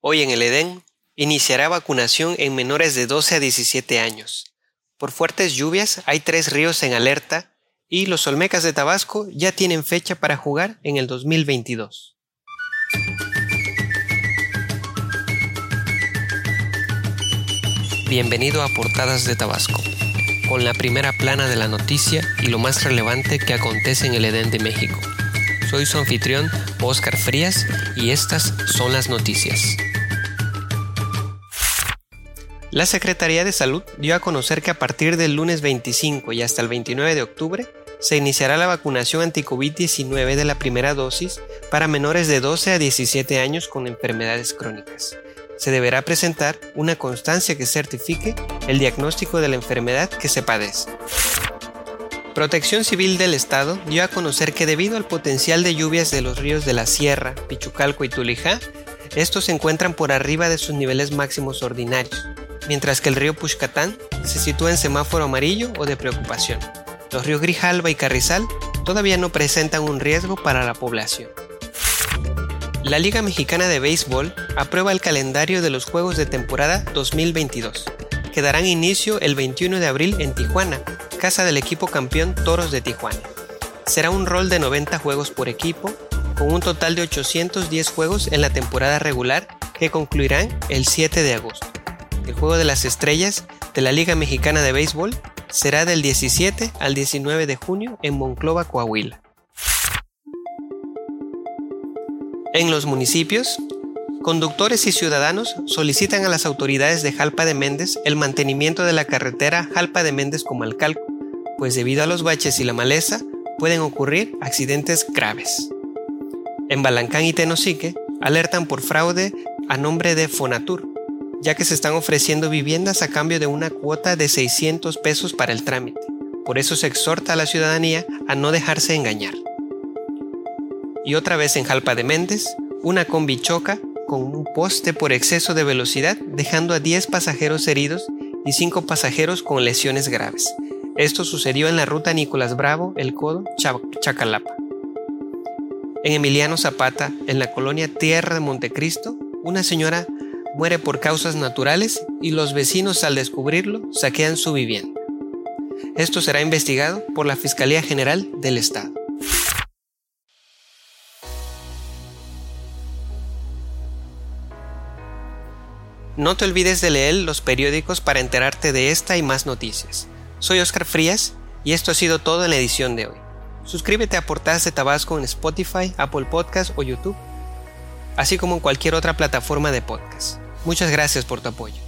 Hoy en el Edén iniciará vacunación en menores de 12 a 17 años. Por fuertes lluvias hay tres ríos en alerta y los Olmecas de Tabasco ya tienen fecha para jugar en el 2022. Bienvenido a Portadas de Tabasco, con la primera plana de la noticia y lo más relevante que acontece en el Edén de México. Soy su anfitrión, Oscar Frías, y estas son las noticias. La Secretaría de Salud dio a conocer que a partir del lunes 25 y hasta el 29 de octubre se iniciará la vacunación anti-COVID-19 de la primera dosis para menores de 12 a 17 años con enfermedades crónicas. Se deberá presentar una constancia que certifique el diagnóstico de la enfermedad que se padece. Protección Civil del Estado dio a conocer que debido al potencial de lluvias de los ríos de la Sierra, Pichucalco y Tulijá, estos se encuentran por arriba de sus niveles máximos ordinarios, mientras que el río Puxcatán se sitúa en semáforo amarillo o de preocupación. Los ríos Grijalba y Carrizal todavía no presentan un riesgo para la población. La Liga Mexicana de Béisbol aprueba el calendario de los Juegos de temporada 2022, que darán inicio el 21 de abril en Tijuana, casa del equipo campeón Toros de Tijuana. Será un rol de 90 juegos por equipo, con un total de 810 juegos en la temporada regular que concluirán el 7 de agosto. El Juego de las Estrellas de la Liga Mexicana de Béisbol será del 17 al 19 de junio en Monclova, Coahuila. En los municipios, conductores y ciudadanos solicitan a las autoridades de Jalpa de Méndez el mantenimiento de la carretera Jalpa de Méndez Comalcalco, pues debido a los baches y la maleza pueden ocurrir accidentes graves. En Balancán y Tenosique alertan por fraude a nombre de Fonatur, ya que se están ofreciendo viviendas a cambio de una cuota de 600 pesos para el trámite. Por eso se exhorta a la ciudadanía a no dejarse engañar. Y otra vez en Jalpa de Méndez, una combi choca con un poste por exceso de velocidad, dejando a 10 pasajeros heridos y 5 pasajeros con lesiones graves. Esto sucedió en la ruta Nicolás Bravo, El Codo, Chacalapa. En Emiliano Zapata, en la colonia Tierra de Montecristo, una señora muere por causas naturales y los vecinos al descubrirlo saquean su vivienda. Esto será investigado por la Fiscalía General del Estado. No te olvides de leer los periódicos para enterarte de esta y más noticias. Soy Oscar Frías y esto ha sido todo en la edición de hoy. Suscríbete a Portadas de Tabasco en Spotify, Apple Podcast o YouTube, así como en cualquier otra plataforma de podcast. Muchas gracias por tu apoyo.